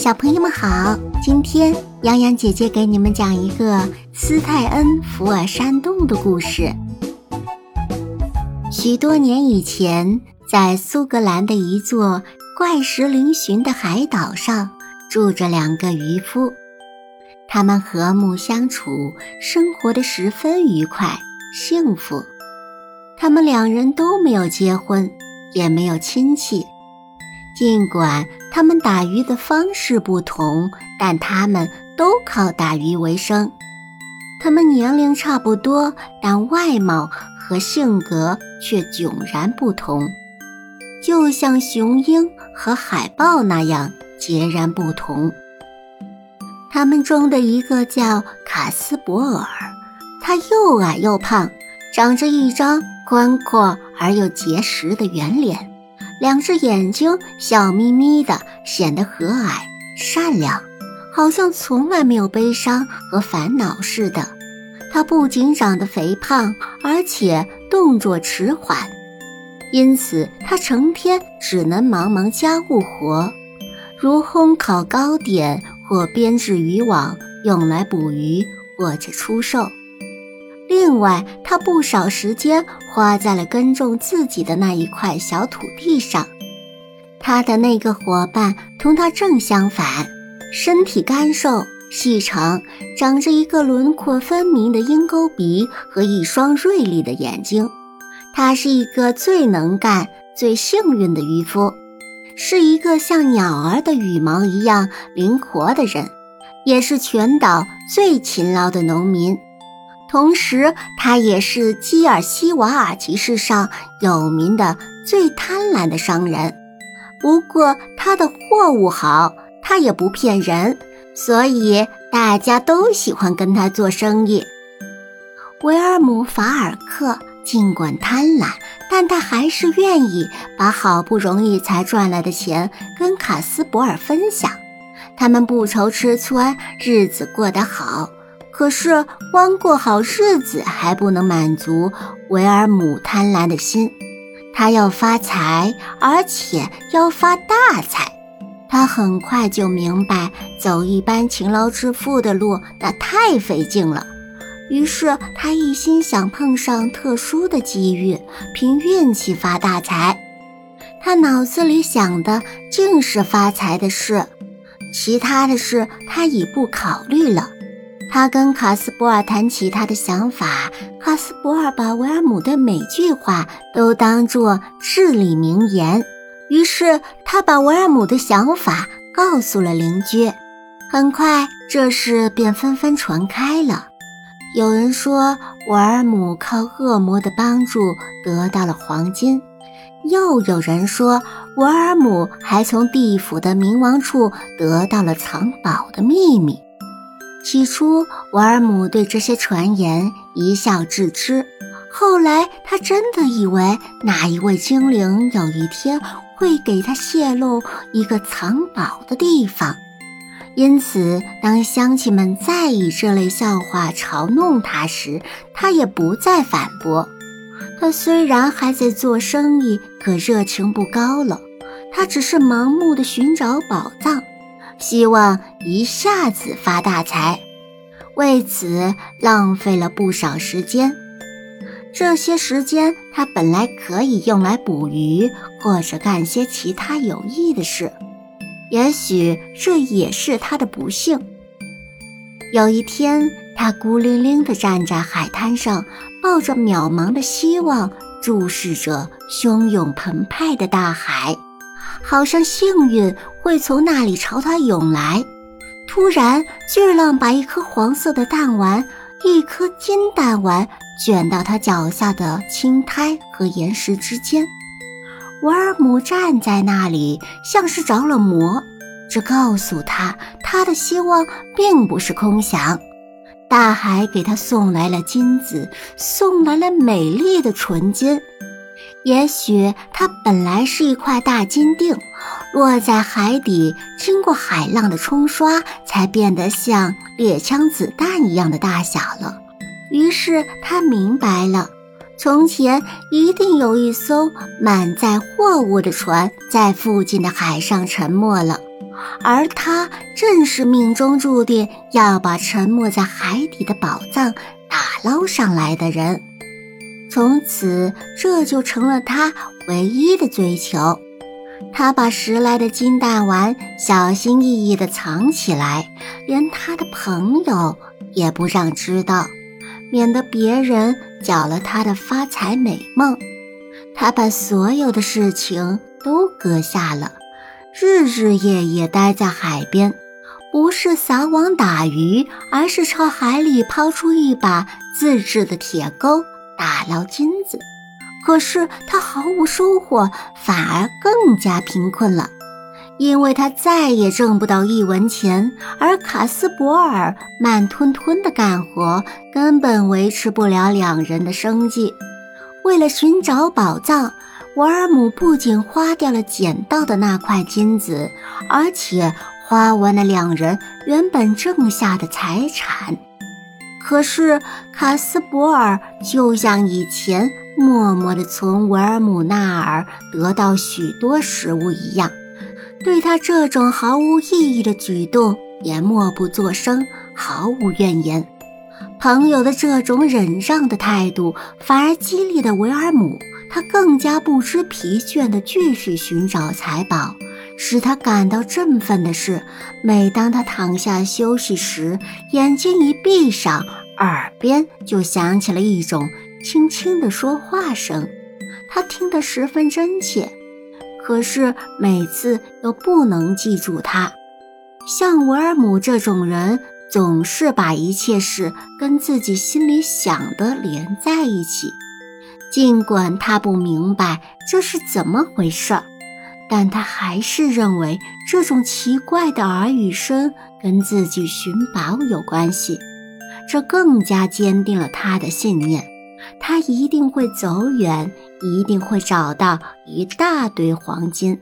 小朋友们好，今天洋洋姐姐给你们讲一个斯泰恩福尔山洞的故事。许多年以前，在苏格兰的一座怪石嶙峋的海岛上，住着两个渔夫，他们和睦相处，生活的十分愉快幸福。他们两人都没有结婚，也没有亲戚。尽管他们打鱼的方式不同，但他们都靠打鱼为生。他们年龄差不多，但外貌和性格却迥然不同，就像雄鹰和海豹那样截然不同。他们中的一个叫卡斯伯尔，他又矮又胖，长着一张宽阔而又结实的圆脸。两只眼睛笑眯眯的，显得和蔼善良，好像从来没有悲伤和烦恼似的。他不仅长得肥胖，而且动作迟缓，因此他成天只能忙忙家务活，如烘烤糕点或编制渔网，用来捕鱼或者出售。另外，他不少时间花在了耕种自己的那一块小土地上。他的那个伙伴同他正相反，身体干瘦细长，长着一个轮廓分明的鹰钩鼻和一双锐利的眼睛。他是一个最能干、最幸运的渔夫，是一个像鸟儿的羽毛一样灵活的人，也是全岛最勤劳的农民。同时，他也是基尔西瓦尔集市上有名的最贪婪的商人。不过，他的货物好，他也不骗人，所以大家都喜欢跟他做生意。维尔姆·法尔克尽管贪婪，但他还是愿意把好不容易才赚来的钱跟卡斯伯尔分享。他们不愁吃穿，日子过得好。可是，光过好日子还不能满足维尔姆贪婪的心，他要发财，而且要发大财。他很快就明白，走一般勤劳致富的路那太费劲了。于是，他一心想碰上特殊的机遇，凭运气发大财。他脑子里想的尽是发财的事，其他的事他已不考虑了。他跟卡斯伯尔谈起他的想法，卡斯伯尔把维尔姆的每句话都当作至理名言。于是他把维尔姆的想法告诉了邻居。很快，这事便纷纷传开了。有人说维尔姆靠恶魔的帮助得到了黄金，又有人说维尔姆还从地府的冥王处得到了藏宝的秘密。起初，瓦尔姆对这些传言一笑置之。后来，他真的以为哪一位精灵有一天会给他泄露一个藏宝的地方。因此，当乡亲们再以这类笑话嘲弄他时，他也不再反驳。他虽然还在做生意，可热情不高了。他只是盲目的寻找宝藏。希望一下子发大财，为此浪费了不少时间。这些时间他本来可以用来捕鱼或者干些其他有益的事，也许这也是他的不幸。有一天，他孤零零地站在海滩上，抱着渺茫的希望，注视着汹涌澎湃的大海。好像幸运会从那里朝他涌来。突然，巨浪把一颗黄色的弹丸，一颗金弹丸卷到他脚下的青苔和岩石之间。维尔姆站在那里，像是着了魔。这告诉他，他的希望并不是空想。大海给他送来了金子，送来了美丽的纯金。也许它本来是一块大金锭，落在海底，经过海浪的冲刷，才变得像猎枪子弹一样的大小了。于是他明白了，从前一定有一艘满载货物的船在附近的海上沉没了，而他正是命中注定要把沉没在海底的宝藏打捞上来的人。从此，这就成了他唯一的追求。他把拾来的金蛋丸小心翼翼地藏起来，连他的朋友也不让知道，免得别人搅了他的发财美梦。他把所有的事情都搁下了，日日夜夜待在海边，不是撒网打鱼，而是朝海里抛出一把自制的铁钩，打捞金子。可是他毫无收获，反而更加贫困了，因为他再也挣不到一文钱，而卡斯伯尔慢吞吞的干活，根本维持不了两人的生计。为了寻找宝藏，维尔姆不仅花掉了捡到的那块金子，而且花完了两人原本挣下的财产。可是卡斯伯尔就像以前。默默地从维尔姆那儿得到许多食物一样，对他这种毫无意义的举动也默不作声，毫无怨言。朋友的这种忍让的态度，反而激励了维尔姆，他更加不知疲倦地继续寻找财宝。使他感到振奋的是，每当他躺下休息时，眼睛一闭上，耳边就响起了一种。轻轻的说话声，他听得十分真切，可是每次都不能记住他。像维尔姆这种人，总是把一切事跟自己心里想的连在一起，尽管他不明白这是怎么回事儿，但他还是认为这种奇怪的耳语声跟自己寻宝有关系，这更加坚定了他的信念。他一定会走远，一定会找到一大堆黄金。